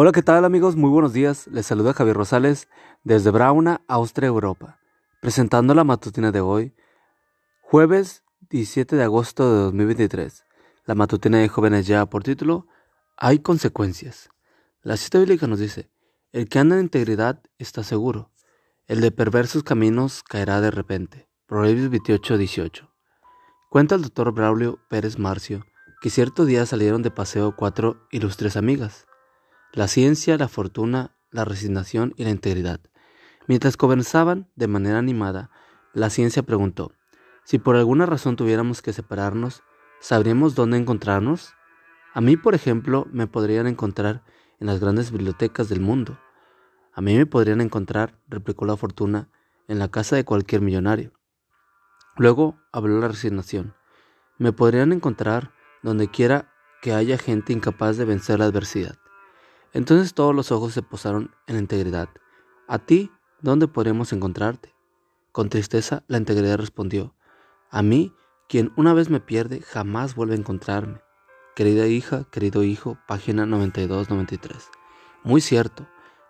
Hola, ¿qué tal amigos? Muy buenos días. Les saluda Javier Rosales desde Brauna, Austria, Europa, presentando la matutina de hoy, jueves 17 de agosto de 2023. La matutina de jóvenes ya por título Hay consecuencias. La cita bíblica nos dice, el que anda en integridad está seguro, el de perversos caminos caerá de repente. Proverbios 28, 18. Cuenta el doctor Braulio Pérez Marcio que cierto día salieron de paseo cuatro ilustres amigas la ciencia, la fortuna, la resignación y la integridad. Mientras conversaban de manera animada, la ciencia preguntó, si por alguna razón tuviéramos que separarnos, ¿sabríamos dónde encontrarnos? A mí, por ejemplo, me podrían encontrar en las grandes bibliotecas del mundo. A mí me podrían encontrar, replicó la fortuna, en la casa de cualquier millonario. Luego habló la resignación. Me podrían encontrar donde quiera que haya gente incapaz de vencer la adversidad. Entonces todos los ojos se posaron en la integridad. ¿A ti dónde podremos encontrarte? Con tristeza la integridad respondió, a mí, quien una vez me pierde, jamás vuelve a encontrarme. Querida hija, querido hijo, página 92-93. Muy cierto,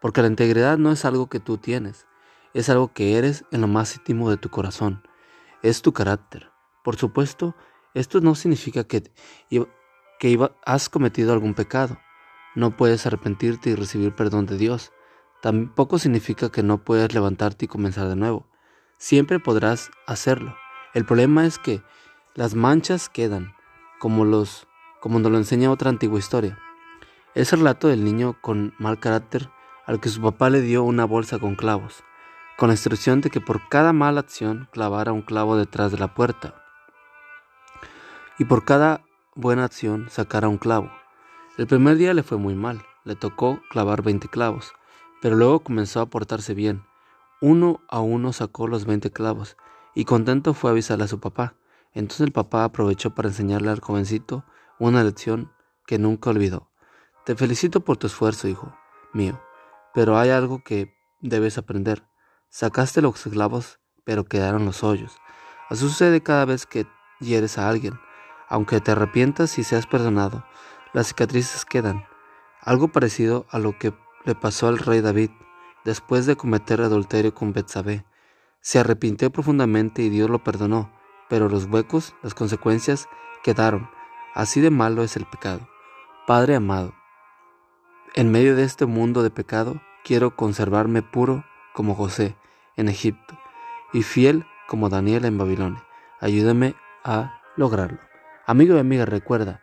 porque la integridad no es algo que tú tienes, es algo que eres en lo más íntimo de tu corazón, es tu carácter. Por supuesto, esto no significa que, que has cometido algún pecado, no puedes arrepentirte y recibir perdón de Dios. Tampoco significa que no puedes levantarte y comenzar de nuevo. Siempre podrás hacerlo. El problema es que las manchas quedan, como, los, como nos lo enseña otra antigua historia. Es el relato del niño con mal carácter al que su papá le dio una bolsa con clavos, con la instrucción de que por cada mala acción clavara un clavo detrás de la puerta y por cada buena acción sacara un clavo. El primer día le fue muy mal, le tocó clavar 20 clavos, pero luego comenzó a portarse bien. Uno a uno sacó los 20 clavos y contento fue a avisarle a su papá. Entonces el papá aprovechó para enseñarle al jovencito una lección que nunca olvidó. Te felicito por tu esfuerzo, hijo mío, pero hay algo que debes aprender. Sacaste los clavos, pero quedaron los hoyos. Así sucede cada vez que hieres a alguien. Aunque te arrepientas y seas perdonado, las cicatrices quedan, algo parecido a lo que le pasó al rey David después de cometer adulterio con Betsabé. Se arrepintió profundamente y Dios lo perdonó, pero los huecos, las consecuencias, quedaron. Así de malo es el pecado. Padre amado, en medio de este mundo de pecado, quiero conservarme puro como José en Egipto y fiel como Daniel en Babilonia. Ayúdame a lograrlo. Amigo y amiga, recuerda,